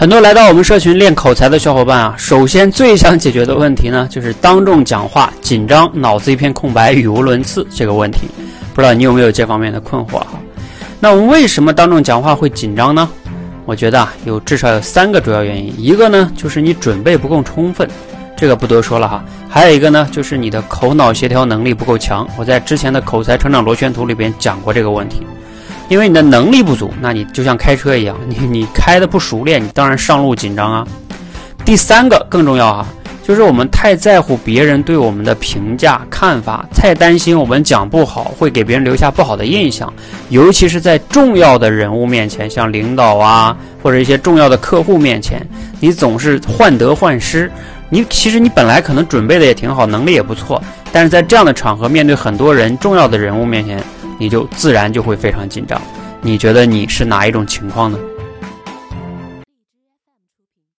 很多来到我们社群练口才的小伙伴啊，首先最想解决的问题呢，就是当众讲话紧张，脑子一片空白，语无伦次这个问题。不知道你有没有这方面的困惑哈？那我们为什么当众讲话会紧张呢？我觉得啊，有至少有三个主要原因。一个呢，就是你准备不够充分，这个不多说了哈。还有一个呢，就是你的口脑协调能力不够强。我在之前的口才成长螺旋图里边讲过这个问题。因为你的能力不足，那你就像开车一样，你你开的不熟练，你当然上路紧张啊。第三个更重要哈，就是我们太在乎别人对我们的评价看法，太担心我们讲不好会给别人留下不好的印象，尤其是在重要的人物面前，像领导啊或者一些重要的客户面前，你总是患得患失。你其实你本来可能准备的也挺好，能力也不错，但是在这样的场合，面对很多人重要的人物面前。你就自然就会非常紧张，你觉得你是哪一种情况呢？